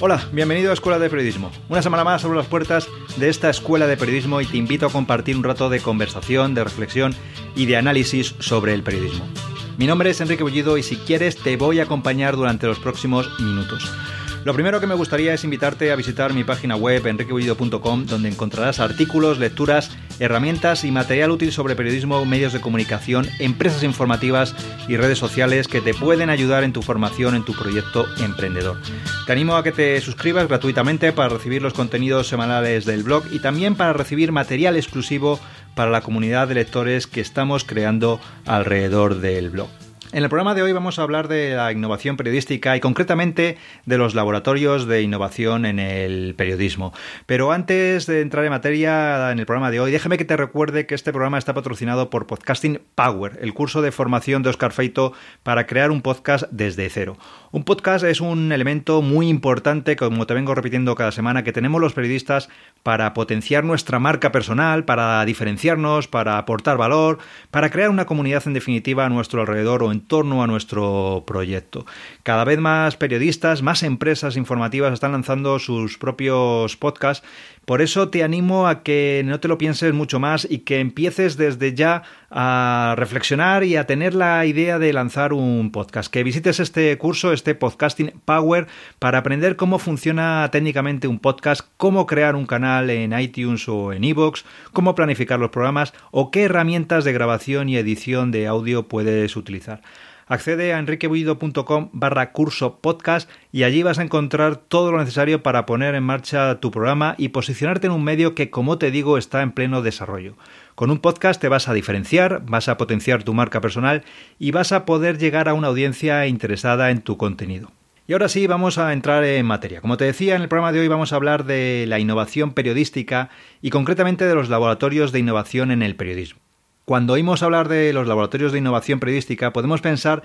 Hola, bienvenido a Escuela de Periodismo. Una semana más abro las puertas de esta Escuela de Periodismo y te invito a compartir un rato de conversación, de reflexión y de análisis sobre el periodismo. Mi nombre es Enrique Bullido y si quieres te voy a acompañar durante los próximos minutos. Lo primero que me gustaría es invitarte a visitar mi página web enriquebullido.com donde encontrarás artículos, lecturas, herramientas y material útil sobre periodismo, medios de comunicación, empresas informativas y redes sociales que te pueden ayudar en tu formación en tu proyecto emprendedor. Te animo a que te suscribas gratuitamente para recibir los contenidos semanales del blog y también para recibir material exclusivo para la comunidad de lectores que estamos creando alrededor del blog. En el programa de hoy vamos a hablar de la innovación periodística y concretamente de los laboratorios de innovación en el periodismo. Pero antes de entrar en materia en el programa de hoy, déjame que te recuerde que este programa está patrocinado por Podcasting Power, el curso de formación de Oscar Feito para crear un podcast desde cero. Un podcast es un elemento muy importante, como te vengo repitiendo cada semana, que tenemos los periodistas para potenciar nuestra marca personal, para diferenciarnos, para aportar valor, para crear una comunidad en definitiva a nuestro alrededor o en torno a nuestro proyecto. Cada vez más periodistas, más empresas informativas están lanzando sus propios podcasts. Por eso te animo a que no te lo pienses mucho más y que empieces desde ya a reflexionar y a tener la idea de lanzar un podcast. Que visites este curso, este Podcasting Power, para aprender cómo funciona técnicamente un podcast, cómo crear un canal en iTunes o en iVoox, cómo planificar los programas o qué herramientas de grabación y edición de audio puedes utilizar. Accede a enriquebullido.com barra curso podcast y allí vas a encontrar todo lo necesario para poner en marcha tu programa y posicionarte en un medio que, como te digo, está en pleno desarrollo. Con un podcast te vas a diferenciar, vas a potenciar tu marca personal y vas a poder llegar a una audiencia interesada en tu contenido. Y ahora sí, vamos a entrar en materia. Como te decía, en el programa de hoy vamos a hablar de la innovación periodística y concretamente de los laboratorios de innovación en el periodismo. Cuando oímos hablar de los laboratorios de innovación periodística, podemos pensar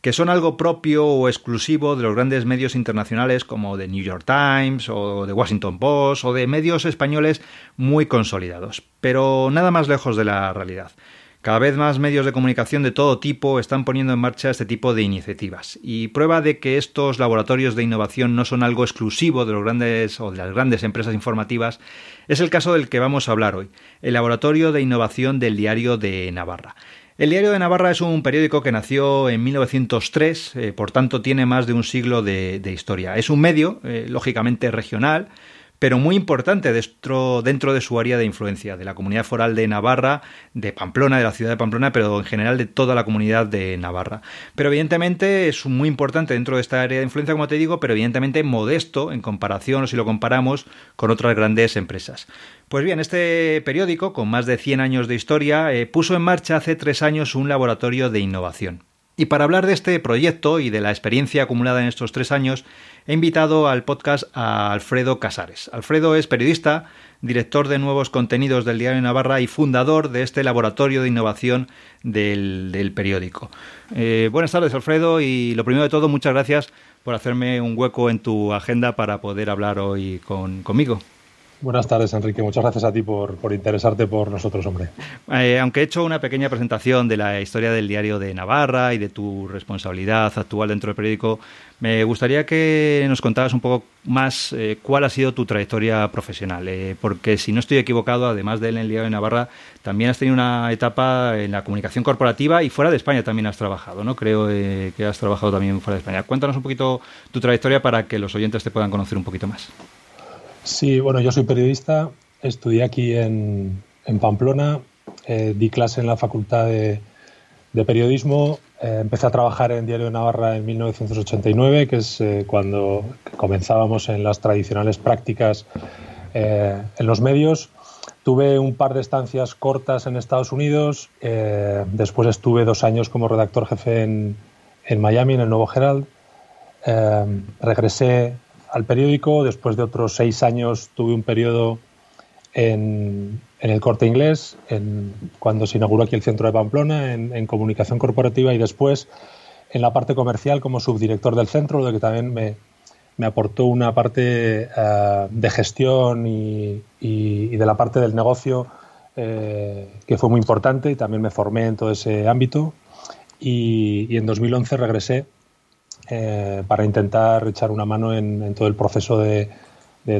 que son algo propio o exclusivo de los grandes medios internacionales como The New York Times o The Washington Post o de medios españoles muy consolidados. Pero nada más lejos de la realidad. Cada vez más medios de comunicación de todo tipo están poniendo en marcha este tipo de iniciativas y prueba de que estos laboratorios de innovación no son algo exclusivo de los grandes o de las grandes empresas informativas es el caso del que vamos a hablar hoy, el Laboratorio de Innovación del Diario de Navarra. El Diario de Navarra es un periódico que nació en 1903, eh, por tanto tiene más de un siglo de, historia. Es un medio, eh, lógicamente regional, pero muy importante dentro, dentro de su área de influencia, de la comunidad foral de Navarra, de Pamplona, de la ciudad de Pamplona, pero en general de toda la comunidad de Navarra. Pero evidentemente es muy importante dentro de esta área de influencia, como te digo, pero evidentemente modesto en comparación o si lo comparamos con otras grandes empresas. Pues bien, este periódico, con más de 100 años de historia, eh, puso en marcha hace tres años un laboratorio de innovación. Y para hablar de este proyecto y de la experiencia acumulada en estos tres años, he invitado al podcast a Alfredo Casares. Alfredo es periodista, director de nuevos contenidos del Diario Navarra y fundador de este laboratorio de innovación del, periódico. Eh, buenas tardes, Alfredo, y lo primero de todo, muchas gracias por hacerme un hueco en tu agenda para poder hablar hoy conmigo. Buenas tardes, Enrique. Muchas gracias a ti por, interesarte por nosotros, hombre. Eh, aunque he hecho una pequeña presentación de la historia del diario de Navarra y de tu responsabilidad actual dentro del periódico, me gustaría que nos contaras un poco más eh, cuál ha sido tu trayectoria profesional. Eh, porque si no estoy equivocado, además de en el diario de Navarra, también has tenido una etapa en la comunicación corporativa y fuera de España también has trabajado, ¿no? Creo que has trabajado también fuera de España. Cuéntanos un poquito tu trayectoria para que los oyentes te puedan conocer un poquito más. Sí, bueno, yo soy periodista, estudié aquí en, Pamplona, eh, di clase en la Facultad de, Periodismo, eh, empecé a trabajar en Diario de Navarra en 1989, que es eh, cuando comenzábamos en las tradicionales prácticas en los medios. Tuve un par de estancias cortas en Estados Unidos, después estuve dos años como redactor jefe en, en Miami, en el Nuevo Herald. regresé al periódico. Después de otros seis años tuve un periodo en, el corte inglés, en, cuando se inauguró aquí el centro de Pamplona, en, comunicación corporativa y después en la parte comercial como subdirector del centro, lo que también me, aportó una parte eh, de gestión y, de la parte del negocio eh, que fue muy importante y también me formé en todo ese ámbito. Y, y en 2011 regresé eh, para intentar echar una mano en, todo el proceso de,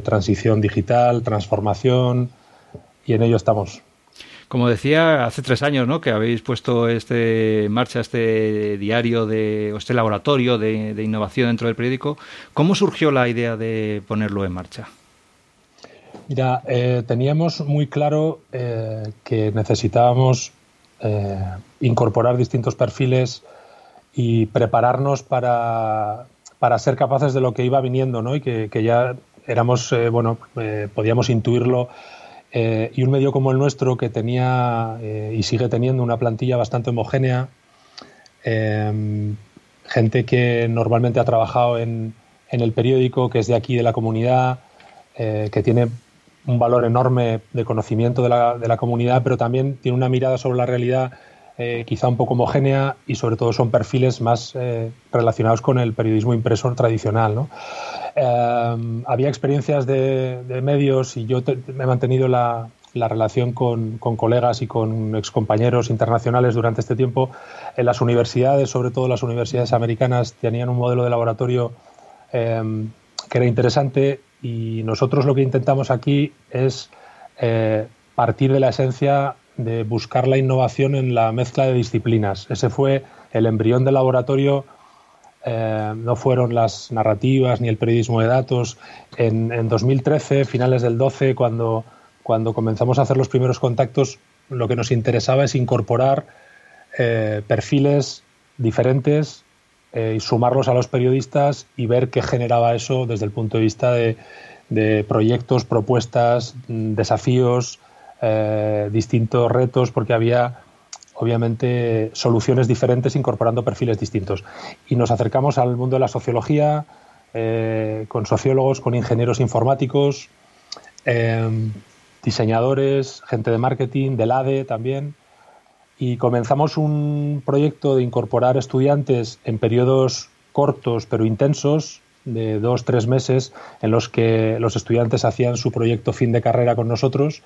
transición digital, transformación, y en ello estamos. Como decía, hace tres años ¿no? que habéis puesto este, en marcha este diario de, o este laboratorio de, innovación dentro del periódico. ¿Cómo surgió la idea de ponerlo en marcha? Mira, eh, teníamos muy claro eh, que necesitábamos eh, incorporar distintos perfiles y prepararnos para, ser capaces de lo que iba viniendo, ¿no? Y que, ya éramos, bueno, podíamos intuirlo. y un medio como el nuestro, que tenía y sigue teniendo una plantilla bastante homogénea, gente que normalmente ha trabajado en, en, el periódico, que es de aquí, de la comunidad, que tiene un valor enorme de conocimiento de la, de la comunidad, pero también tiene una mirada sobre la realidad eh, quizá un poco homogénea y sobre todo son perfiles más eh, relacionados con el periodismo impreso tradicional. ¿no? Eh, había experiencias de, medios y yo me he mantenido la, la relación con, con, colegas y con excompañeros internacionales durante este tiempo. En las universidades, sobre todo las universidades americanas, tenían un modelo de laboratorio que era interesante y nosotros lo que intentamos aquí es eh, partir de la esencia de buscar la innovación en la mezcla de disciplinas. Ese fue el embrión del laboratorio. Eh, no fueron las narrativas ni el periodismo de datos. En, 2013, finales del 12, cuando, cuando comenzamos a hacer los primeros contactos, lo que nos interesaba es incorporar eh, perfiles diferentes eh, y sumarlos a los periodistas y ver qué generaba eso desde el punto de vista de, proyectos, propuestas, mm, desafíos, eh, distintos retos, porque había obviamente soluciones diferentes incorporando perfiles distintos. Y nos acercamos al mundo de la sociología, eh, con sociólogos, con ingenieros informáticos, diseñadores, gente de marketing, del ADE también y comenzamos un proyecto de incorporar estudiantes en periodos cortos pero intensos de dos, tres meses en los que los estudiantes hacían su proyecto fin de carrera con nosotros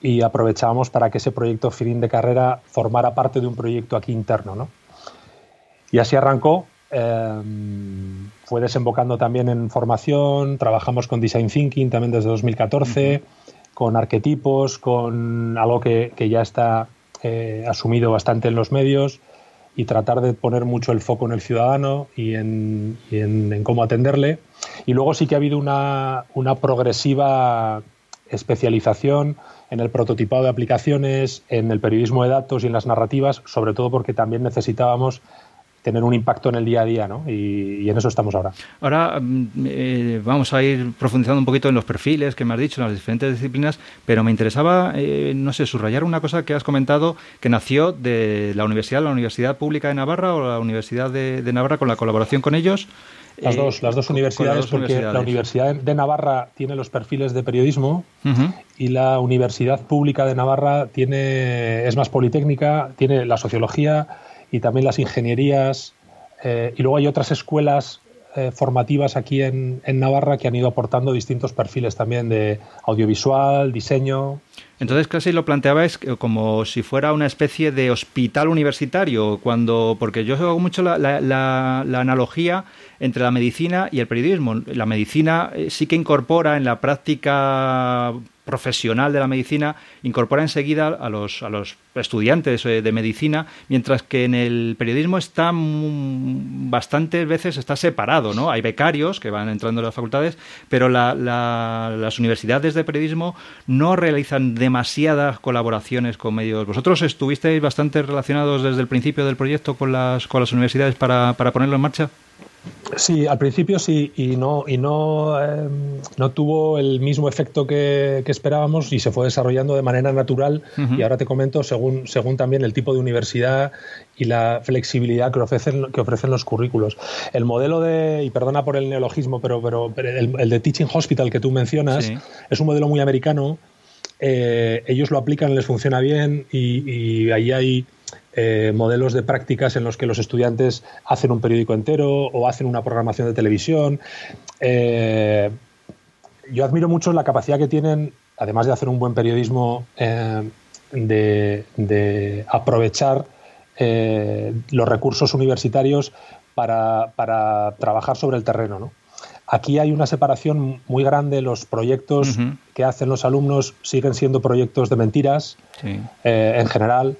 y aprovechábamos para que ese proyecto fin de carrera formara parte de un proyecto aquí interno. ¿no? Y así arrancó. Em, fue desembocando también en formación, trabajamos con Design Thinking también desde 2014, con arquetipos, con algo que, que ya está eh, asumido bastante en los medios y tratar de poner mucho el foco en el ciudadano y en, cómo atenderle. Y luego sí que ha habido una, una progresiva especialización en el prototipado de aplicaciones, en el periodismo de datos y en las narrativas, sobre todo porque también necesitábamos tener un impacto en el día a día, ¿no? Y, en eso estamos ahora. Ahora mm, eh, vamos a ir profundizando un poquito en los perfiles que me has dicho, en las diferentes disciplinas, pero me interesaba, eh, no sé, subrayar una cosa que has comentado que nació de la universidad, la Universidad Pública de Navarra o la Universidad de, Navarra con la colaboración con ellos. Las dos, las dos universidades, porque la Universidad de Navarra tiene los perfiles de periodismo y la Universidad Pública de Navarra tiene es más politécnica, tiene la sociología, y también las ingenierías. Eh, y luego hay otras escuelas eh, formativas aquí en, en, Navarra que han ido aportando distintos perfiles también de audiovisual, diseño. Entonces casi lo planteabais como si fuera una especie de hospital universitario, cuando porque yo hago mucho la, analogía entre la medicina y el periodismo. La medicina eh, sí que incorpora en la práctica profesional de la medicina incorpora enseguida a los, a los estudiantes eh, de medicina, mientras que en el periodismo está bastantes veces está separado, ¿no? Hay becarios que van entrando en las facultades, pero las universidades de periodismo no realizan demasiadas colaboraciones con medios. ¿Vosotros estuvisteis bastante relacionados desde el principio del proyecto con las, con las universidades para, para ponerlo en marcha? Sí, al principio sí, y no, y no, em, no tuvo el mismo efecto que, esperábamos y se fue desarrollando de manera natural. Y ahora te comento según, según también el tipo de universidad y la flexibilidad que ofrecen, que ofrecen los currículos. El modelo de, y perdona por el neologismo, pero, pero, el, de Teaching Hospital que tú mencionas es un modelo muy americano. Eh, ellos lo aplican, les funciona bien y, y ahí hay eh, modelos de prácticas en los que los estudiantes hacen un periódico entero o hacen una programación de televisión. Eh, yo admiro mucho la capacidad que tienen, además de hacer un buen periodismo, eh, de, aprovechar los recursos universitarios para, para trabajar sobre el terreno. ¿no? Aquí hay una separación muy grande. Los proyectos que hacen los alumnos siguen siendo proyectos de mentiras en general.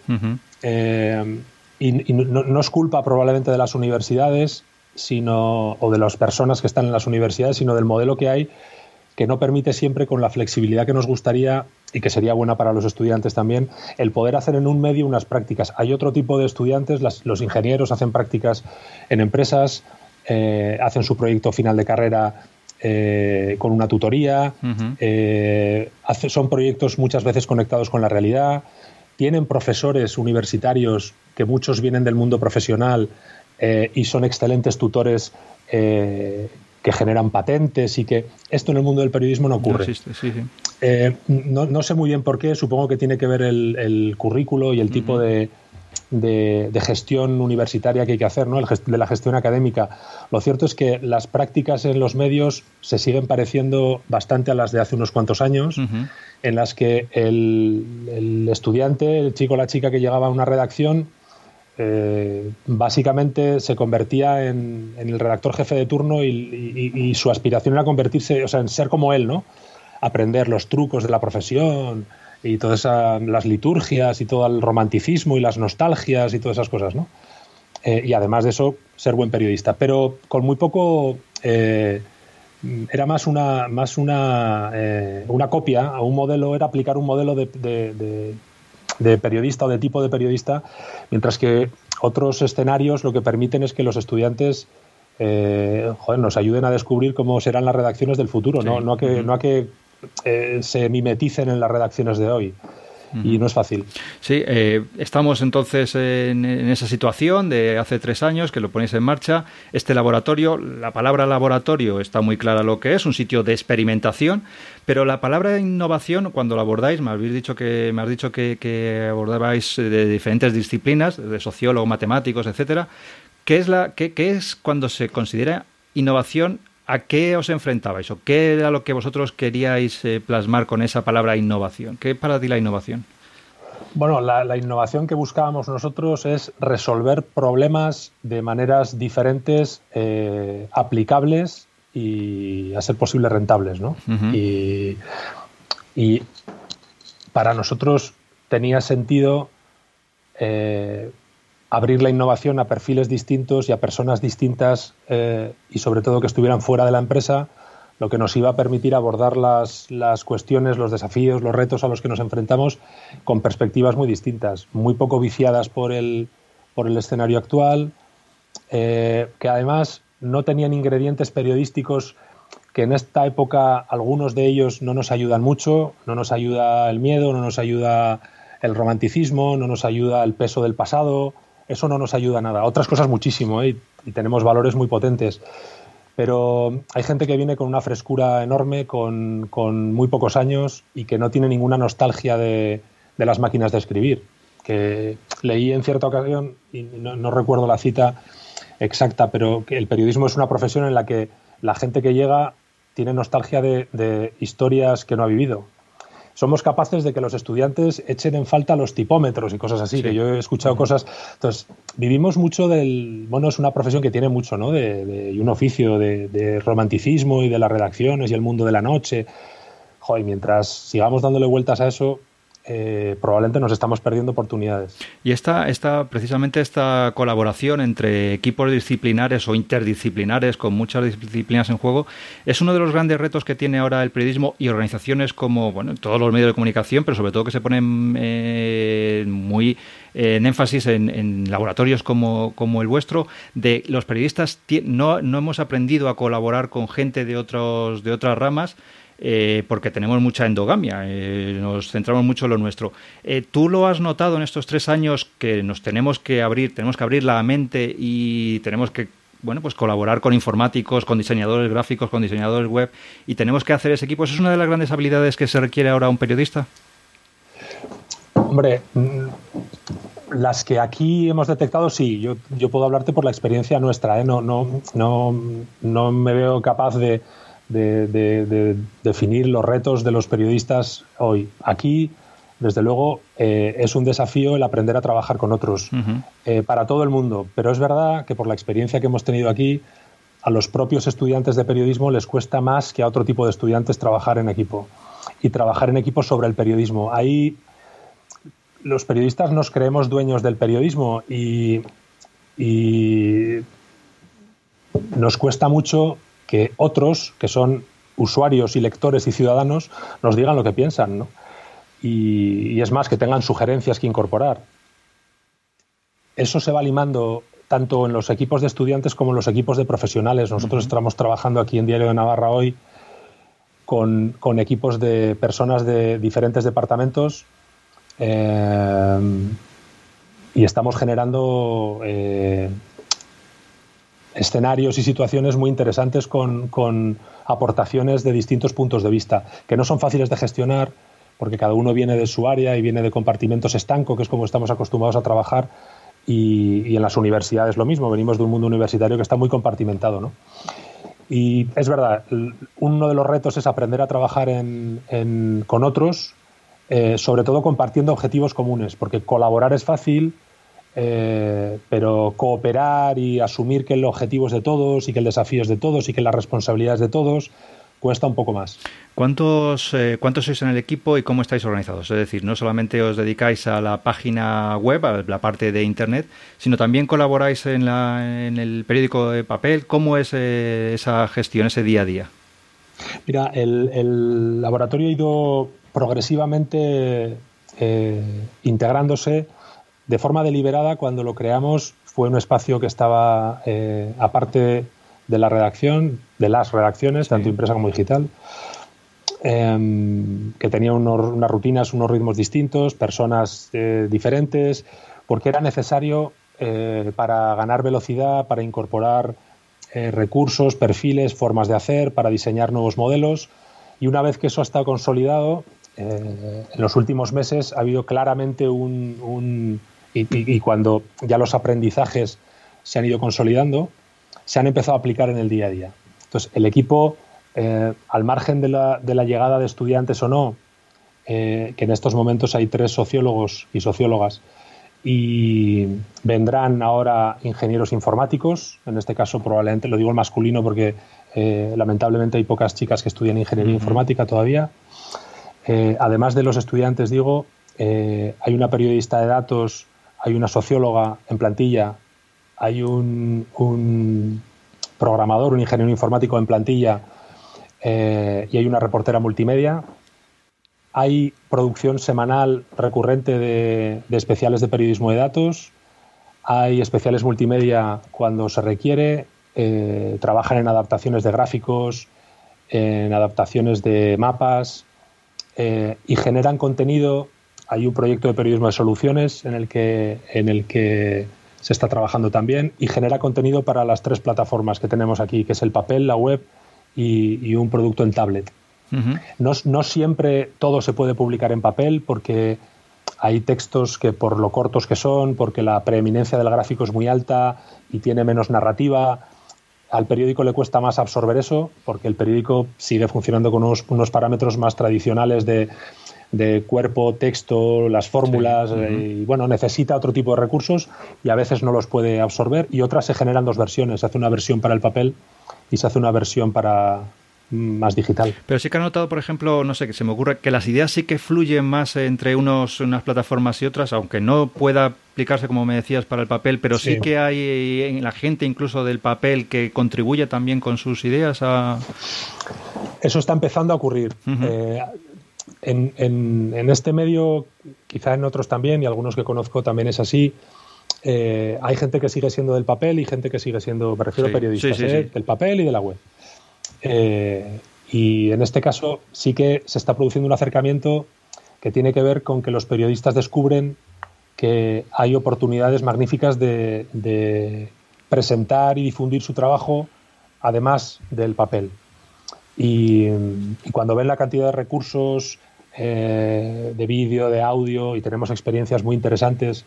Eh, y, no, es culpa probablemente de las universidades sino, o de las personas que están en las universidades, sino del modelo que hay que no permite siempre con la flexibilidad que nos gustaría y que sería buena para los estudiantes también, el poder hacer en un medio unas prácticas. Hay otro tipo de estudiantes, los ingenieros hacen prácticas en empresas, eh, hacen su proyecto final de carrera eh, con una tutoría, eh, son proyectos muchas veces conectados con la realidad, tienen profesores universitarios que muchos vienen del mundo profesional y son excelentes tutores que generan patentes y que esto en el mundo del periodismo no ocurre. No, no, sé muy bien por qué, supongo que tiene que ver el, currículo y el tipo de, de, gestión universitaria que hay que hacer, ¿no? de la gestión académica. Lo cierto es que las prácticas en los medios se siguen pareciendo bastante a las de hace unos cuantos años, en las que el, estudiante, el chico o la chica que llegaba a una redacción, eh, básicamente se convertía en, el redactor jefe de turno y, su aspiración era convertirse, o sea, en ser como él, ¿no? Aprender los trucos de la profesión, y todas las liturgias y todo el romanticismo y las nostalgias y todas esas cosas, ¿no? Eh, y además de eso, ser buen periodista. Pero con muy poco eh, era más una más una, eh, una copia a un modelo, era aplicar un modelo de, de, periodista o de tipo de periodista, mientras que otros escenarios lo que permiten es que los estudiantes joder, nos ayuden a descubrir cómo serán las redacciones del futuro, ¿no? No, a que, no a que eh, se mimeticen en las redacciones de hoy. Y no es fácil. Sí, eh, estamos entonces en, esa situación de hace tres años que lo ponéis en marcha. Este laboratorio, la palabra laboratorio está muy clara lo que es, un sitio de experimentación, pero la palabra innovación, cuando la abordáis, me habéis dicho que, me has dicho que, que abordabais de diferentes disciplinas, de sociólogos, matemáticos, etcétera. ¿Qué es, la, qué, qué es cuando se considera innovación ¿A qué os enfrentabais o qué era lo que vosotros queríais eh, plasmar con esa palabra innovación? ¿Qué es para ti la innovación? Bueno, la, innovación que buscábamos nosotros es resolver problemas de maneras diferentes, eh, aplicables y a ser posible rentables, ¿no? y, para nosotros tenía sentido eh, abrir la innovación a perfiles distintos y a personas distintas eh, y sobre todo que estuvieran fuera de la empresa, lo que nos iba a permitir abordar las, las, cuestiones, los desafíos, los retos a los que nos enfrentamos con perspectivas muy distintas, muy poco viciadas por el, por el escenario actual, eh, que además no tenían ingredientes periodísticos que en esta época algunos de ellos no nos ayudan mucho, no nos ayuda el miedo, no nos ayuda el romanticismo, no nos ayuda el peso del pasado, eso no nos ayuda a nada. Otras cosas muchísimo, ¿eh? y, tenemos valores muy potentes. Pero hay gente que viene con una frescura enorme, con, muy pocos años y que no tiene ninguna nostalgia de, las máquinas de escribir. Que leí en cierta ocasión, y no, recuerdo la cita exacta, pero el periodismo es una profesión en la que la gente que llega tiene nostalgia de historias que no ha vivido somos capaces de que los estudiantes echen en falta los tipómetros y cosas así, que yo he escuchado cosas. Entonces, vivimos mucho del. Bueno, es una profesión que tiene mucho, ¿no? De, y un oficio de, romanticismo y de las redacciones y el mundo de la noche. Joder, mientras sigamos dándole vueltas a eso, eh, probablemente nos estamos perdiendo oportunidades. Y esta, esta, precisamente esta colaboración entre equipos disciplinares o interdisciplinares con muchas disciplinas en juego es uno de los grandes retos que tiene ahora el periodismo y organizaciones como bueno, todos los medios de comunicación, pero sobre todo que se ponen eh, muy en énfasis en, laboratorios como, como, el vuestro, de los periodistas no, no hemos aprendido a colaborar con gente de, otros, de otras ramas eh, porque tenemos mucha endogamia, eh, nos centramos mucho en lo nuestro. Eh, ¿Tú lo has notado en estos tres años que nos tenemos que abrir, tenemos que abrir la mente y tenemos que bueno, pues colaborar con informáticos, con diseñadores gráficos, con diseñadores web y tenemos que hacer ese equipo. ¿Eso es una de las grandes habilidades que se requiere ahora un periodista? Hombre, mm, las que aquí hemos detectado, sí, yo, yo puedo hablarte por la experiencia nuestra, no, no, no, no me veo capaz de, de, definir los retos de los periodistas hoy. Aquí desde luego eh, es un desafío el aprender a trabajar con otros eh, para todo el mundo. Pero es verdad que por la experiencia que hemos tenido aquí, a los propios estudiantes de periodismo les cuesta más que a otro tipo de estudiantes trabajar en equipo y trabajar en equipo sobre el periodismo. Ahí los periodistas nos creemos dueños del periodismo y, nos cuesta mucho que otros, que son usuarios y lectores y ciudadanos, nos digan lo que piensan. Y, y, es más, que tengan sugerencias que incorporar. Eso se va limando tanto en los equipos de estudiantes como en los equipos de profesionales. Nosotros estamos trabajando aquí en Diario de Navarra hoy con, equipos de personas de diferentes departamentos eh, y estamos generando eh, escenarios y situaciones muy interesantes con, con, aportaciones de distintos puntos de vista, que no son fáciles de gestionar porque cada uno viene de su área y viene de compartimentos estanco, que es como estamos acostumbrados a trabajar, y, en las universidades lo mismo, venimos de un mundo universitario que está muy compartimentado. ¿no? Y es verdad, uno de los retos es aprender a trabajar con otros, eh, sobre todo compartiendo objetivos comunes, porque colaborar es fácil, eh, pero cooperar y asumir que el objetivo es de todos y que el desafío es de todos y que la responsabilidad es de todos, cuesta un poco más. ¿Cuántos, eh, ¿Cuántos sois en el equipo y cómo estáis organizados? Es decir, no solamente os dedicáis a la página web, a la parte de Internet, sino también colaboráis en, la, en el periódico de papel. ¿Cómo es eh, esa gestión, ese día a día? Mira, el, laboratorio ha ido progresivamente eh, integrándose de forma deliberada. Cuando lo creamos fue un espacio que estaba aparte de la redacción, de las redacciones, tanto impresa como digital, em, que tenía unas rutinas, unos ritmos distintos, personas eh, diferentes, porque era necesario eh, para ganar velocidad, para incorporar eh, recursos, perfiles, formas de hacer, para diseñar nuevos modelos. Y una vez que eso ha estado consolidado, en los últimos meses ha habido claramente un... y cuando ya los aprendizajes se han ido consolidando, se han empezado a aplicar en el día a día. Entonces, el equipo, eh, al margen de la, llegada de estudiantes o no, eh, que en estos momentos hay tres sociólogos y sociólogas, y vendrán ahora ingenieros informáticos, en este caso probablemente, lo digo el masculino porque eh, lamentablemente hay pocas chicas que estudian ingeniería informática todavía. además de los estudiantes, digo, hay una periodista de datos, hay una socióloga en plantilla hay un, programador, un ingeniero informático en plantilla eh, y hay una reportera multimedia. Hay producción semanal recurrente de, especiales de periodismo de datos. Hay especiales multimedia cuando se requiere. Eh, trabajan en adaptaciones de gráficos, en adaptaciones de mapas eh, y generan contenido. Hay un proyecto de periodismo de soluciones en el que, en el que se está trabajando también y genera contenido para las tres plataformas que tenemos aquí, que es el papel, la web y, un producto en tablet. no, siempre todo se puede publicar en papel porque hay textos que por lo cortos que son, porque la preeminencia del gráfico es muy alta y tiene menos narrativa, al periódico le cuesta más absorber eso porque el periódico sigue funcionando con unos parámetros más tradicionales de de cuerpo, texto, las fórmulas, eh, y bueno, necesita otro tipo de recursos y a veces no los puede absorber y otras se generan dos versiones, se hace una versión para el papel y se hace una versión para mm, más digital. Pero sí que ha notado, por ejemplo, no sé, que se me ocurre que las ideas sí que fluyen más entre unos, unas plataformas y otras, aunque no pueda aplicarse, como me decías, para el papel, pero sí, que hay en la gente incluso del papel que contribuye también con sus ideas a... Eso está empezando a ocurrir en, este medio, quizá en otros también, y algunos que conozco también es así, eh, hay gente que sigue siendo del papel y gente que sigue siendo, me refiero a periodistas, ¿eh? del papel y de la web. Eh, y en este caso sí que se está produciendo un acercamiento que tiene que ver con que los periodistas descubren que hay oportunidades magníficas de presentar y difundir su trabajo además del papel. Y, cuando ven la cantidad de recursos eh, de vídeo, de audio, y tenemos experiencias muy interesantes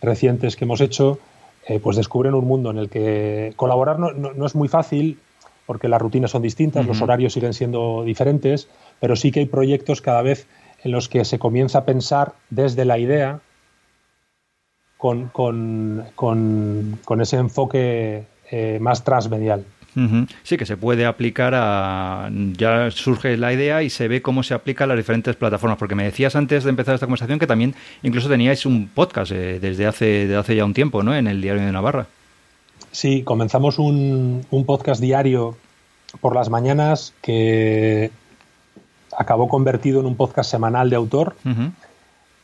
recientes que hemos hecho, eh, pues descubren un mundo en el que colaborar no, es muy fácil porque las rutinas son distintas, los horarios siguen siendo diferentes, pero sí que hay proyectos cada vez en los que se comienza a pensar desde la idea con, con, ese enfoque eh, más transmedial. Sí, que se puede aplicar a... Ya surge la idea y se ve cómo se aplica a las diferentes plataformas. Porque me decías antes de empezar esta conversación que también incluso teníais un podcast eh, desde, hace, desde hace ya un tiempo, ¿no? En el Diario de Navarra. Sí, comenzamos un, podcast diario por las mañanas que acabó convertido en un podcast semanal de autor.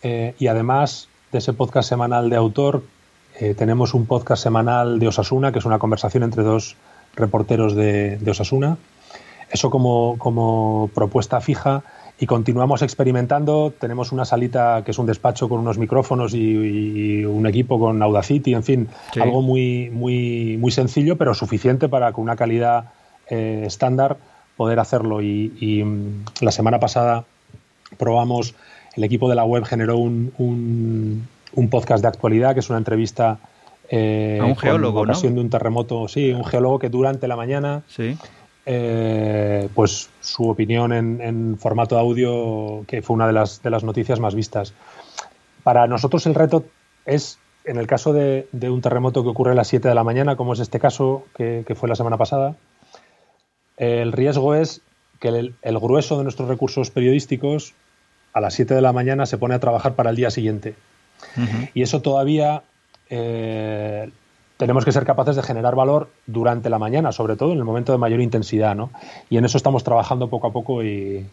Eh, y además de ese podcast semanal de autor, eh, tenemos un podcast semanal de Osasuna, que es una conversación entre dos reporteros de, Osasuna. Eso como, como, propuesta fija y continuamos experimentando. Tenemos una salita que es un despacho con unos micrófonos y, un equipo con Audacity, en fin, algo muy, muy, muy sencillo, pero suficiente para con una calidad eh, estándar poder hacerlo. Y, mm, la semana pasada probamos, el equipo de la web generó un, un podcast de actualidad, que es una entrevista eh, a un geólogo, con ocasión de un terremoto, sí, un geólogo que durante la mañana, eh, pues su opinión en, formato de audio, que fue una de las, de las noticias más vistas. Para nosotros el reto es, en el caso de, un terremoto que ocurre a las 7 de la mañana, como es este caso que, fue la semana pasada, el riesgo es que el, el, grueso de nuestros recursos periodísticos a las 7 de la mañana se pone a trabajar para el día siguiente. Y eso todavía eh, tenemos que ser capaces de generar valor durante la mañana, sobre todo en el momento de mayor intensidad, ¿no? Y en eso estamos trabajando poco a poco y,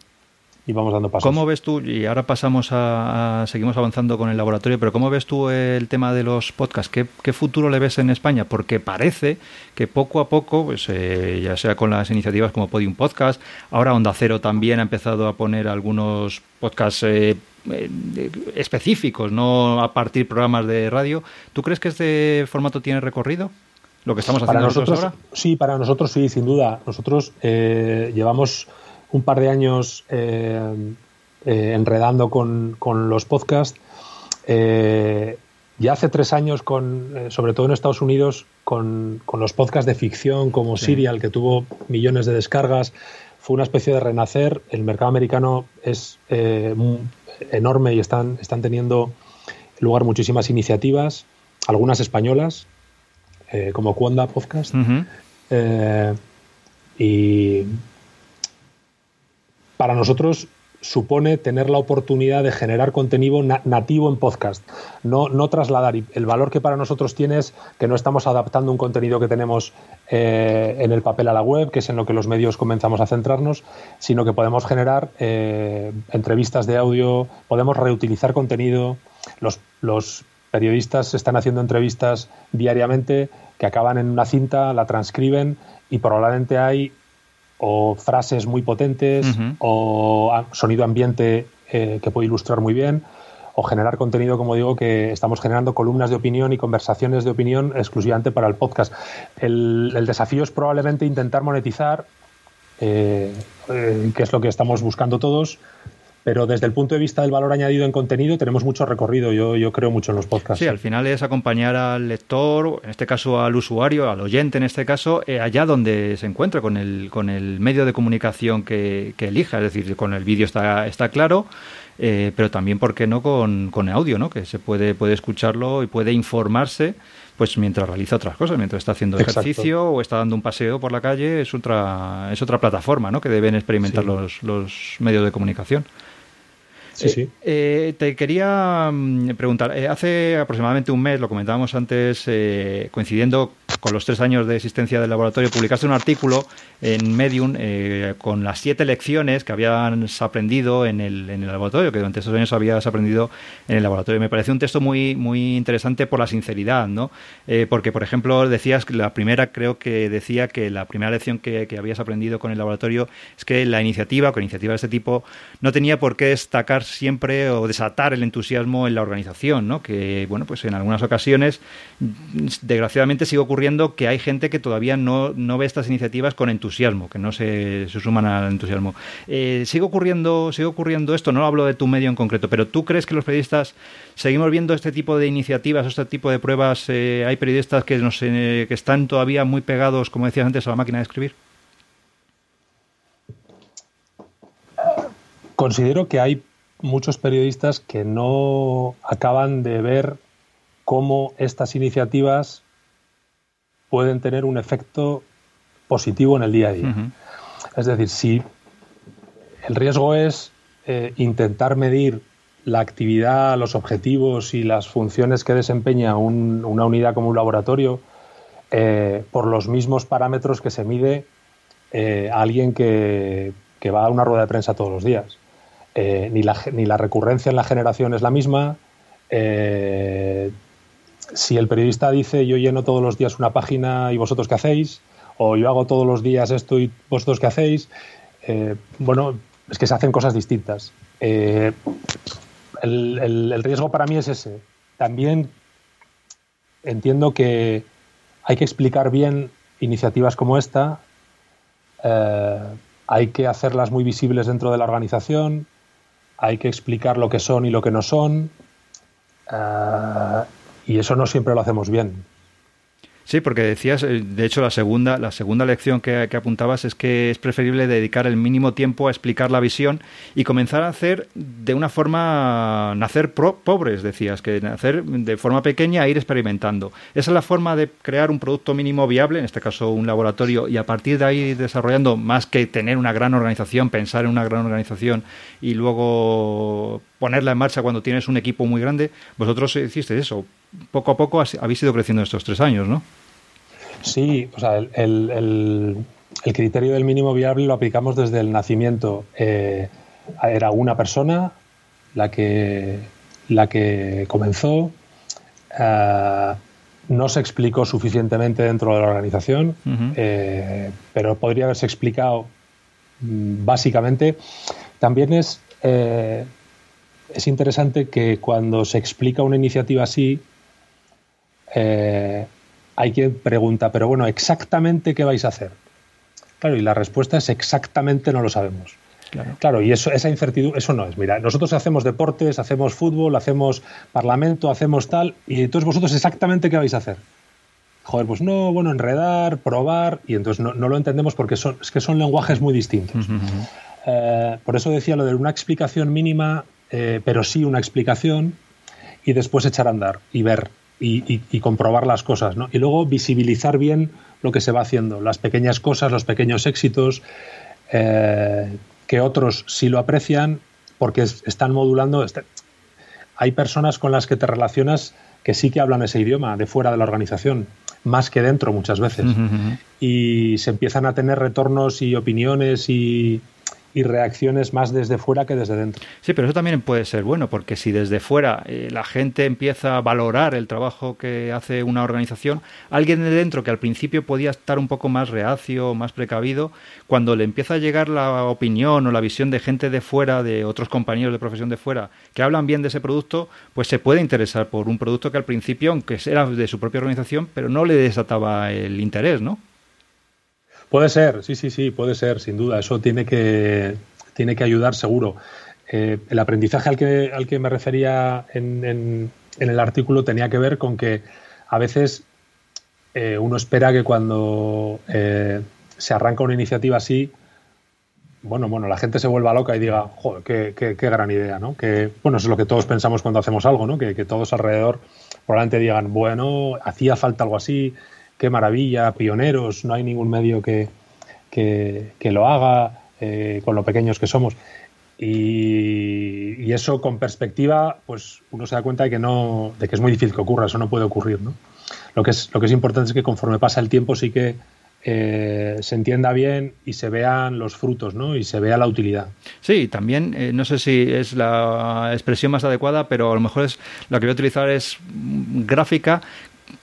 vamos dando pasos. ¿Cómo ves tú, y ahora pasamos a, seguimos avanzando con el laboratorio, pero cómo ves tú el tema de los podcasts? ¿Qué, futuro le ves en España? Porque parece que poco a poco, pues eh, ya sea con las iniciativas como Podium Podcast, ahora Onda Cero también ha empezado a poner algunos podcasts eh, específicos, no a partir programas de radio. ¿Tú crees que este formato tiene recorrido? Lo que estamos haciendo para nosotros, ahora. Sí, para nosotros sí, sin duda. Nosotros eh, llevamos un par de años eh, enredando con, los podcasts. ya hace tres años, con, sobre todo en Estados Unidos, con, los podcasts de ficción como Serial, que tuvo millones de descargas, fue una especie de renacer. El mercado americano es enorme y están, están teniendo lugar muchísimas iniciativas, algunas españolas, eh, como Cuonda Podcast. Eh, y para nosotros supone tener la oportunidad de generar contenido nativo en podcast, no, no trasladar. el valor que para nosotros tiene es que no estamos adaptando un contenido que tenemos eh, en el papel a la web, que es en lo que los medios comenzamos a centrarnos, sino que podemos generar eh, entrevistas de audio, podemos reutilizar contenido. Los, los periodistas están haciendo entrevistas diariamente que acaban en una cinta, la transcriben y probablemente hay o frases muy potentes o sonido ambiente eh, que puede ilustrar muy bien o generar contenido, como digo, que estamos generando columnas de opinión y conversaciones de opinión exclusivamente para el podcast. El, desafío es probablemente intentar monetizar, eh, eh, que es lo que estamos buscando todos, pero desde el punto de vista del valor añadido en contenido tenemos mucho recorrido, yo, yo creo mucho en los podcasts. Sí, al final es acompañar al lector, en este caso al usuario, al oyente en este caso, eh, allá donde se encuentre con el, con el medio de comunicación que, que elija, es decir, con el vídeo está, está claro. Eh, pero también, ¿por qué no con, con audio, ¿no? que se puede, puede escucharlo y puede informarse pues mientras realiza otras cosas, mientras está haciendo ejercicio o está dando un paseo por la calle, es otra, es otra plataforma ¿no? que deben experimentar los, los medios de comunicación. Sí, sí. Eh, te quería mm, preguntar, eh, hace aproximadamente un mes, lo comentábamos antes, eh, coincidiendo con los tres años de existencia del laboratorio, publicaste un artículo en Medium con las siete lecciones que habías aprendido en el, en el laboratorio, que durante esos años habías aprendido en el laboratorio. Me pareció un texto muy, muy interesante por la sinceridad, ¿no? porque, por ejemplo, decías que la primera, creo que decía que la primera lección que, que habías aprendido con el laboratorio es que la iniciativa, con iniciativas de este tipo, no tenía por qué destacar siempre o desatar el entusiasmo en la organización, ¿no? Que, bueno, pues en algunas ocasiones, desgraciadamente sigue ocurriendo que hay gente que todavía no, no ve estas iniciativas con entusiasmo, que no se, suman al entusiasmo. Eh, sigue ocurriendo, sigue ocurriendo esto, no hablo de tu medio en concreto, pero ¿tú crees que los periodistas seguimos viendo este tipo de iniciativas, este tipo de pruebas? Eh, ¿Hay periodistas que, no sé, que están todavía muy pegados, como decías antes, a la máquina de escribir? Considero que hay muchos periodistas que no acaban de ver cómo estas iniciativas pueden tener un efecto positivo en el día a día. Es decir, si el riesgo es eh, intentar medir la actividad, los objetivos y las funciones que desempeña una unidad como un laboratorio eh, por los mismos parámetros que se mide eh, alguien que, va a una rueda de prensa todos los días. Ni, la, ni, la, recurrencia en la generación es la misma. si el periodista dice yo lleno todos los días una página y vosotros qué hacéis, o yo hago todos los días esto y vosotros qué hacéis, bueno, es que se hacen cosas distintas. Eh, el, riesgo para mí es ese. También entiendo que hay que explicar bien iniciativas como esta, eh, hay que hacerlas muy visibles dentro de la organización, hay que explicar lo que son y lo que no son, eh, y eso no siempre lo hacemos bien. Sí, porque decías, eh, de hecho, la segunda, la segunda lección que, apuntabas es que es preferible dedicar el mínimo tiempo a explicar la visión y comenzar a hacer de una forma, nacer pobres, decías, que nacer de forma pequeña e ir experimentando. Esa es la forma de crear un producto mínimo viable, en este caso un laboratorio, y a partir de ahí desarrollando, más que tener una gran organización, pensar en una gran organización y luego ponerla en marcha cuando tienes un equipo muy grande. Vosotros hicisteis eso. Poco a poco habéis ido creciendo estos tres años, ¿no? Sí, o sea, el, criterio del mínimo viable lo aplicamos desde el nacimiento. Eh, era una persona la que, la que comenzó. Eh, no se explicó suficientemente dentro de la organización, eh, pero podría haberse explicado mm, básicamente. También es es interesante que cuando se explica una iniciativa así, eh, hay quien pregunta, pero bueno, exactamente qué vais a hacer. Claro, y la respuesta es exactamente no lo sabemos. Claro, y eso, esa incertidumbre, eso no es. Mira, nosotros hacemos deportes, hacemos fútbol, hacemos parlamento, hacemos tal, y entonces vosotros exactamente qué vais a hacer. Joder, pues no, bueno, enredar, probar, y entonces no, lo entendemos porque son, es que son lenguajes muy distintos. Eh, por eso decía lo de una explicación mínima eh, pero sí una explicación y después echar a andar y ver y, comprobar las cosas, ¿no? Y luego visibilizar bien lo que se va haciendo, las pequeñas cosas, los pequeños éxitos, eh, que otros sí lo aprecian porque están modulando. Este, hay personas con las que te relacionas que sí que hablan ese idioma de fuera de la organización, más que dentro muchas veces. Y se empiezan a tener retornos y opiniones y, y reacciones más desde fuera que desde dentro. Sí, pero eso también puede ser bueno, porque si desde fuera eh, la gente empieza a valorar el trabajo que hace una organización, alguien de dentro que al principio podía estar un poco más reacio, más precavido, cuando le empieza a llegar la opinión o la visión de gente de fuera, de otros compañeros de profesión de fuera, que hablan bien de ese producto, pues se puede interesar por un producto que al principio, aunque era de su propia organización, pero no le desataba el interés, ¿no? Puede ser, sí, sí, sí, puede ser, sin duda. Eso tiene que, tiene que ayudar seguro. Eh, el aprendizaje al que, al que me refería en, en, el artículo tenía que ver con que a veces eh, uno espera que cuando eh, se arranca una iniciativa así, bueno, bueno, la gente se vuelva loca y diga, joder, qué, qué, gran idea, ¿no? Que, bueno, eso es lo que todos pensamos cuando hacemos algo, ¿no? Que, que todos alrededor probablemente digan, bueno, hacía falta algo así, qué maravilla, pioneros, no hay ningún medio que, que, lo haga eh, con lo pequeños que somos. Y, eso con perspectiva, pues uno se da cuenta de que no, de que es muy difícil que ocurra, eso no puede ocurrir, ¿no? Lo que es, lo que es importante es que conforme pasa el tiempo sí que eh, se entienda bien y se vean los frutos, ¿no? Y se vea la utilidad. Sí, también, eh, no sé si es la expresión más adecuada, pero a lo mejor es la que voy a utilizar es gráfica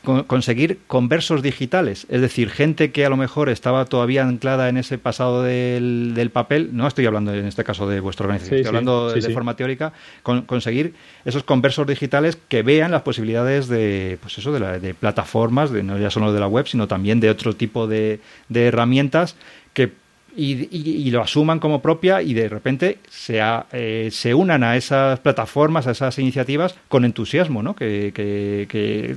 conseguir conversos digitales, es decir, gente que a lo mejor estaba todavía anclada en ese pasado del, papel, no estoy hablando en este caso de vuestra organización, estoy hablando de, forma teórica, conseguir esos conversos digitales que vean las posibilidades de, pues eso, de, de plataformas, de, no ya solo de la web, sino también de otro tipo de, de herramientas que y, lo asuman como propia y de repente se, eh, se unan a esas plataformas, a esas iniciativas con entusiasmo, ¿no? que, que,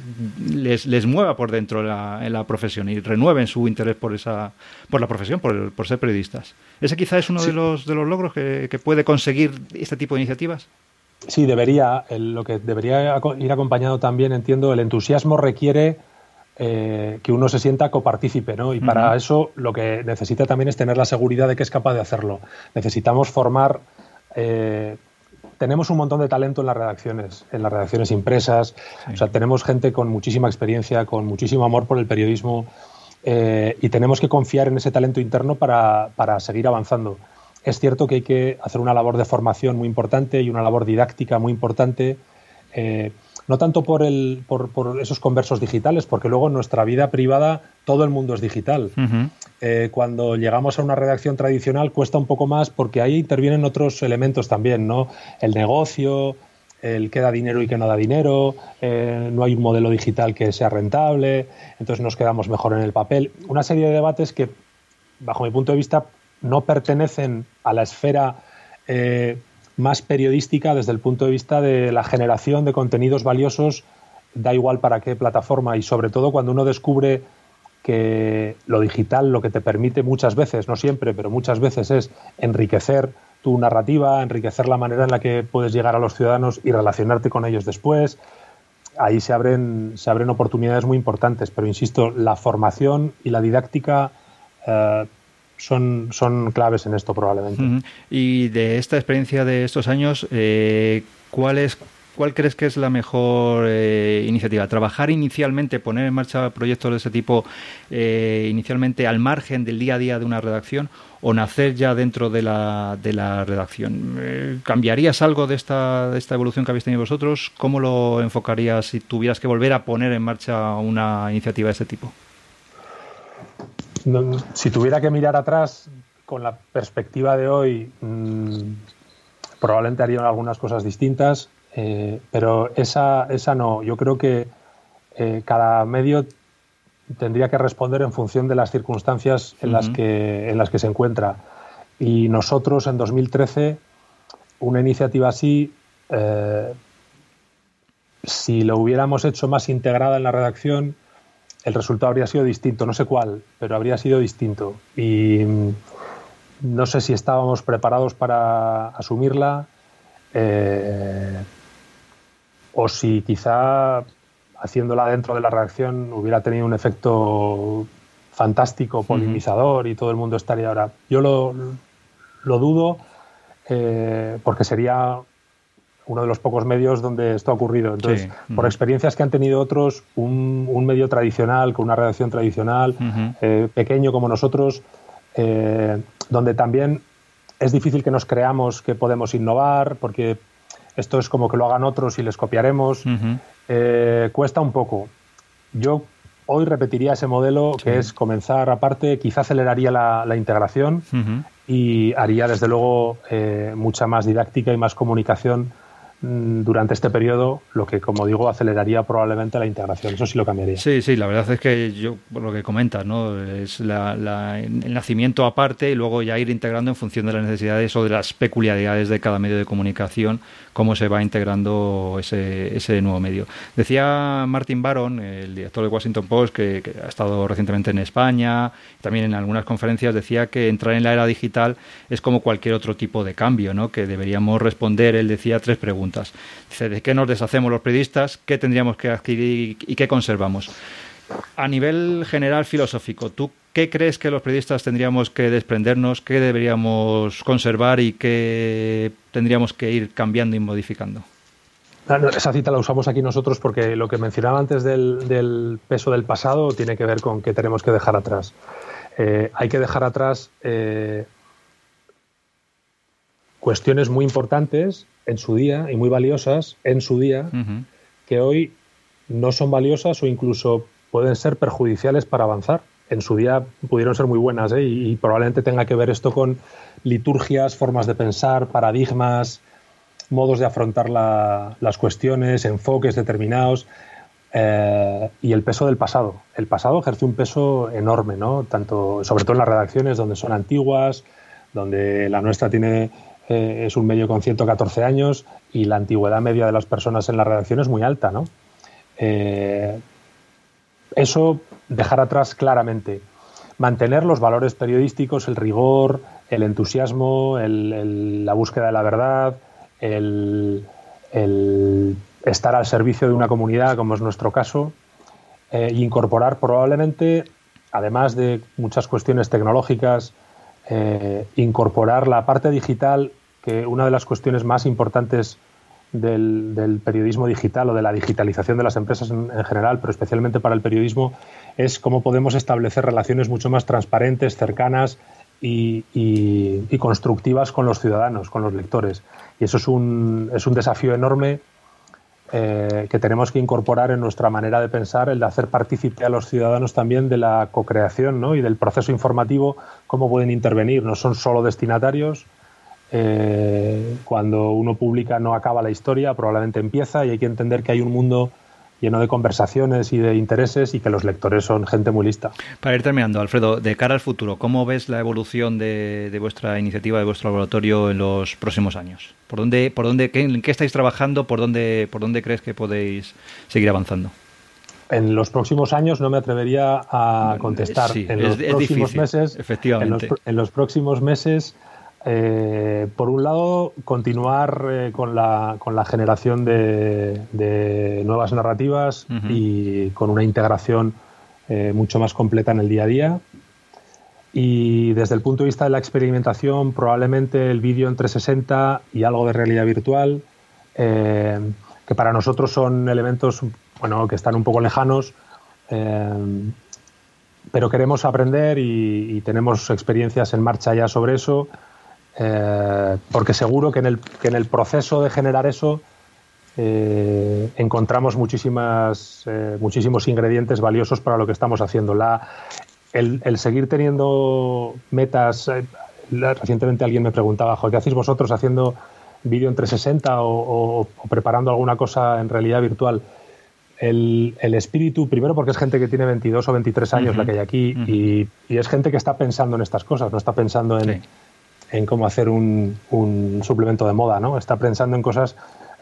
les, les, mueva por dentro la, en la profesión y renueven su interés por, esa, por la profesión, por, por ser periodistas. ¿Ese quizá es uno de, los, de los logros que, puede conseguir este tipo de iniciativas? Sí, debería. lo que debería ir acompañado también, entiendo, el entusiasmo requiere eh, que uno se sienta copartícipe, ¿no? Y para eso lo que necesita también es tener la seguridad de que es capaz de hacerlo. Necesitamos formar. Eh, tenemos un montón de talento en las redacciones, en las redacciones impresas. O sea, tenemos gente con muchísima experiencia, con muchísimo amor por el periodismo eh, y tenemos que confiar en ese talento interno para, para seguir avanzando. Es cierto que hay que hacer una labor de formación muy importante y una labor didáctica muy importante no tanto por, el, por, por, esos conversos digitales, porque luego en nuestra vida privada todo el mundo es digital. Eh, cuando llegamos a una redacción tradicional cuesta un poco más porque ahí intervienen otros elementos también, ¿no? El negocio, el que da dinero y que no da dinero, eh, no hay un modelo digital que sea rentable, entonces nos quedamos mejor en el papel. Una serie de debates que, bajo mi punto de vista, no pertenecen a la esfera eh, más periodística desde el punto de vista de la generación de contenidos valiosos, da igual para qué plataforma y sobre todo cuando uno descubre que lo digital lo que te permite muchas veces, no siempre, pero muchas veces es enriquecer tu narrativa, enriquecer la manera en la que puedes llegar a los ciudadanos y relacionarte con ellos después. Ahí se abren, se abren oportunidades muy importantes, pero insisto, la formación y la didáctica eh, son, son claves en esto probablemente. Y de esta experiencia de estos años, eh, ¿cuál es ¿Cuál crees que es la mejor eh, iniciativa? ¿Trabajar inicialmente, poner en marcha proyectos de ese tipo eh, inicialmente al margen del día a día de una redacción o nacer ya dentro de la, de la redacción? ¿Cambiarías algo de esta, de esta evolución que habéis tenido vosotros? ¿Cómo lo enfocarías si tuvieras que volver a poner en marcha una iniciativa de este tipo? Si tuviera que mirar atrás con la perspectiva de hoy, mm, probablemente haría algunas cosas distintas, eh, pero esa, esa no. Yo creo que eh, cada medio tendría que responder en función de las circunstancias en, las, que, en las que se encuentra. Y nosotros en 2013, una iniciativa así, eh, si lo hubiéramos hecho más integrada en la redacción, el resultado habría sido distinto, no sé cuál, pero habría sido distinto. Y mm, no sé si estábamos preparados para asumirla eh, o si quizá haciéndola dentro de la reacción hubiera tenido un efecto fantástico, polinizador y todo el mundo estaría ahora. Yo lo, lo dudo eh, porque sería uno de los pocos medios donde esto ha ocurrido. Entonces, por experiencias que han tenido otros, un, medio tradicional, con una redacción tradicional, eh, pequeño como nosotros, eh, donde también es difícil que nos creamos que podemos innovar, porque esto es como que lo hagan otros y les copiaremos. Eh, cuesta un poco. Yo hoy repetiría ese modelo, que es comenzar aparte, quizá aceleraría la, la integración y haría desde luego mucha más didáctica y más comunicación durante este periodo, lo que, como digo, aceleraría probablemente la integración. Eso sí lo cambiaría. Sí, sí, la verdad es que yo, por lo que comentas, ¿no? es la, el nacimiento aparte y luego ya ir integrando en función de las necesidades o de las peculiaridades de cada medio de comunicación, cómo se va integrando ese, ese nuevo medio. Decía Martin Baron, el director de Washington Post, que, que ha estado recientemente en España, también en algunas conferencias, decía que entrar en la era digital es como cualquier otro tipo de cambio, ¿no? que deberíamos responder, él decía, tres preguntas Dice, ¿de qué nos deshacemos los periodistas? ¿Qué tendríamos que adquirir y qué conservamos? A nivel general filosófico, ¿tú qué crees que los periodistas tendríamos que desprendernos? ¿Qué deberíamos conservar y qué tendríamos que ir cambiando y modificando? Ah, esa cita la usamos aquí nosotros porque lo que mencionaba antes del, peso del pasado tiene que ver con qué tenemos que dejar atrás. Eh, hay que dejar atrás eh, cuestiones muy importantes en su día y muy valiosas en su día que hoy no son valiosas o incluso pueden ser perjudiciales para avanzar. En su día pudieron ser muy buenas ¿eh? y, probablemente tenga que ver esto con liturgias, formas de pensar, paradigmas, modos de afrontar las cuestiones, enfoques determinados. eh, y el peso del pasado. El pasado ejerce un peso enorme, ¿no? Tanto, sobre todo en las redacciones donde son antiguas, donde la nuestra tiene eh, es un medio con 114 años y la antigüedad media de las personas en la redacción es muy alta, ¿no? Eh, eso dejar atrás claramente. Mantener los valores periodísticos, el rigor, el entusiasmo, la búsqueda de la verdad, el, estar al servicio de una comunidad, como es nuestro caso, e incorporar probablemente, además de muchas cuestiones tecnológicas, eh, incorporar la parte digital, que una de las cuestiones más importantes del, periodismo digital o de la digitalización de las empresas en, general, pero especialmente para el periodismo, es cómo podemos establecer relaciones mucho más transparentes, cercanas y, constructivas con los ciudadanos, con los lectores. Y eso es un, es un desafío enorme eh, que tenemos que incorporar en nuestra manera de pensar, el de hacer partícipe a los ciudadanos también de la co-creación ¿no? y del proceso informativo, cómo pueden intervenir. No son solo destinatarios, eh, cuando uno publica no acaba la historia, probablemente empieza y hay que entender que hay un mundo lleno de conversaciones y de intereses y que los lectores son gente muy lista. Para ir terminando, Alfredo, de cara al futuro, ¿cómo ves la evolución de, vuestra iniciativa, de vuestro laboratorio en los próximos años? ¿Por dónde, por dónde, qué, ¿En qué estáis trabajando? ¿Por dónde, ¿Por dónde crees que podéis seguir avanzando? En los próximos años no me atrevería a contestar. en los próximos meses, efectivamente. en los próximos meses eh, por un lado, continuar eh, con, la, con, la, generación de, nuevas narrativas y con una integración eh, mucho más completa en el día a día. Y desde el punto de vista de la experimentación, probablemente el vídeo en 360 y algo de realidad virtual, que para nosotros son elementos bueno, que están un poco lejanos, pero queremos aprender y tenemos experiencias en marcha ya sobre eso eh, porque seguro que en, el, que en el proceso de generar eso eh, encontramos muchísimas, eh, muchísimos ingredientes valiosos para lo que estamos haciendo. La, el, seguir teniendo metas, recientemente alguien me preguntaba, ¿qué hacéis vosotros haciendo vídeo en 360 o, preparando alguna cosa en realidad virtual? El, espíritu, primero porque es gente que tiene 22 o 23 años la que hay aquí y, es gente que está pensando en estas cosas, no está pensando en en cómo hacer un, suplemento de moda, ¿no? Está pensando en cosas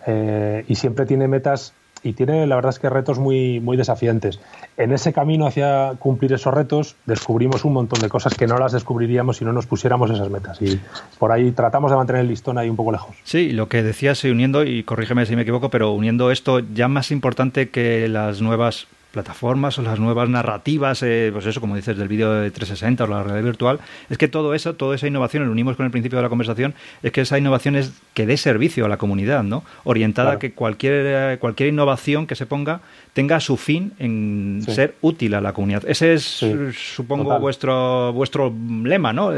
eh, y siempre tiene metas y tiene, la verdad es que retos muy, muy desafiantes. En ese camino hacia cumplir esos retos descubrimos un montón de cosas que no las descubriríamos si no nos pusiéramos esas metas. Y por ahí tratamos de mantener el listón ahí un poco lejos. Sí, lo que decías, uniendo, y corrígeme si me equivoco, pero uniendo esto ya más importante que las nuevas plataformas o las nuevas narrativas, eh, pues eso, como dices, del vídeo de 360 o la realidad virtual, es que todo eso, toda esa innovación, lo unimos con el principio de la conversación, es que esa innovación es que dé servicio a la comunidad, ¿no? Orientada a que cualquier, cualquier innovación que se ponga tenga su fin en ser útil a la comunidad. Ese es, supongo, vuestro vuestro lema, ¿no?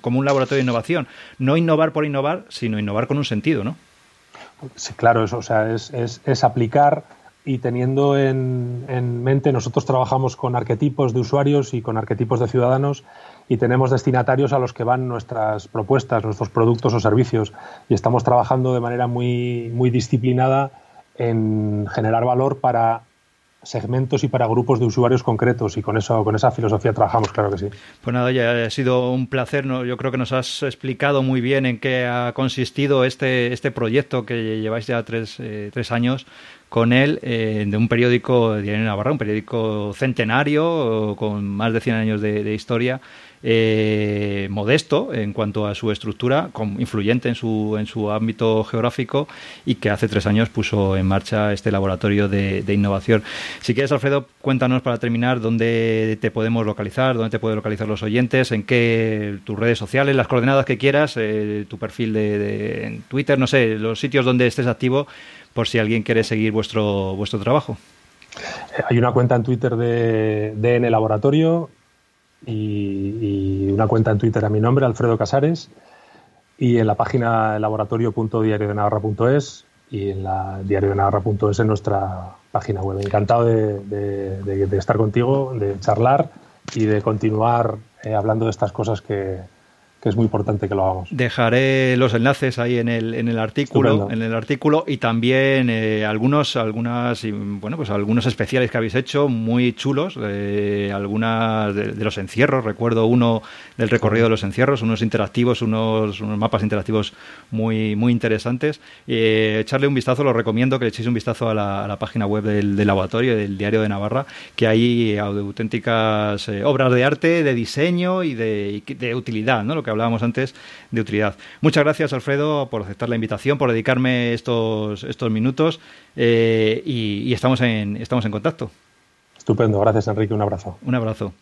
como un laboratorio de innovación. No innovar por innovar, sino innovar con un sentido, ¿no? Sí, claro, eso, o sea, es, es, es aplicar y teniendo en, mente, nosotros trabajamos con arquetipos de usuarios y con arquetipos de ciudadanos y tenemos destinatarios a los que van nuestras propuestas, nuestros productos o servicios y estamos trabajando de manera muy, muy disciplinada en generar valor para segmentos y para grupos de usuarios concretos y con eso con esa filosofía trabajamos, claro que sí. Pues nada, ya ha sido un placer. ¿no? Yo creo que nos has explicado muy bien en qué ha consistido este, este proyecto que lleváis ya tres, eh, tres años con él eh, de un periódico Diario Navarra, un periódico centenario con más de 100 años de, historia, eh, modesto en cuanto a su estructura, influyente en su, en su ámbito geográfico y que hace tres años puso en marcha este laboratorio de, innovación. Si quieres, Alfredo, cuéntanos para terminar dónde te podemos localizar, dónde te pueden localizar los oyentes, en qué tus redes sociales, las coordenadas que quieras, eh, tu perfil de, en Twitter, no sé, los sitios donde estés activo por si alguien quiere seguir vuestro, vuestro trabajo. Hay una cuenta en Twitter de DN Laboratorio y, una cuenta en Twitter a mi nombre, Alfredo Casares, y en la página laboratorio.diariodenavarra.es y en la diariodenavarra.es en nuestra página web. Encantado de, estar contigo, de charlar y de continuar eh, hablando de estas cosas que, que es muy importante que lo hagamos. Dejaré los enlaces ahí en el, en el artículo, en el artículo y también eh, algunos, algunas, bueno, pues algunos especiales que habéis hecho muy chulos, eh, algunas de, los encierros. Recuerdo uno del recorrido de los encierros, unos interactivos, unos, unos mapas interactivos muy, muy interesantes. Eh, echarle un vistazo, lo recomiendo que le echéis un vistazo a la, página web del, del, laboratorio del Diario de Navarra, que hay auténticas obras de arte, de diseño y de, y de utilidad, ¿no? Lo que hablábamos antes de utilidad. Muchas gracias, Alfredo, por aceptar la invitación, por dedicarme estos, estos minutos eh, y, estamos, en, estamos en contacto. Estupendo, gracias, Enrique. Un abrazo. Un abrazo.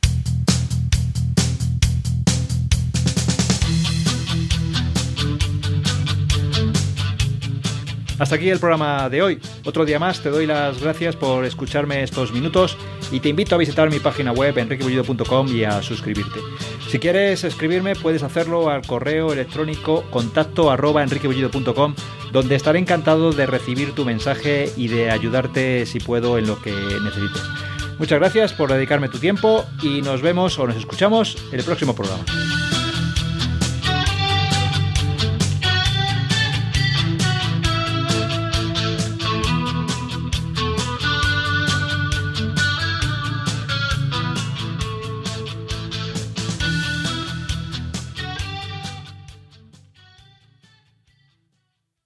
Hasta aquí el programa de hoy. Otro día más te doy las gracias por escucharme estos minutos y te invito a visitar mi página web enriquebullido.com y a suscribirte. Si quieres escribirme puedes hacerlo al correo electrónico contacto arroba donde estaré encantado de recibir tu mensaje y de ayudarte si puedo en lo que necesites. Muchas gracias por dedicarme tu tiempo y nos vemos o nos escuchamos en el próximo programa.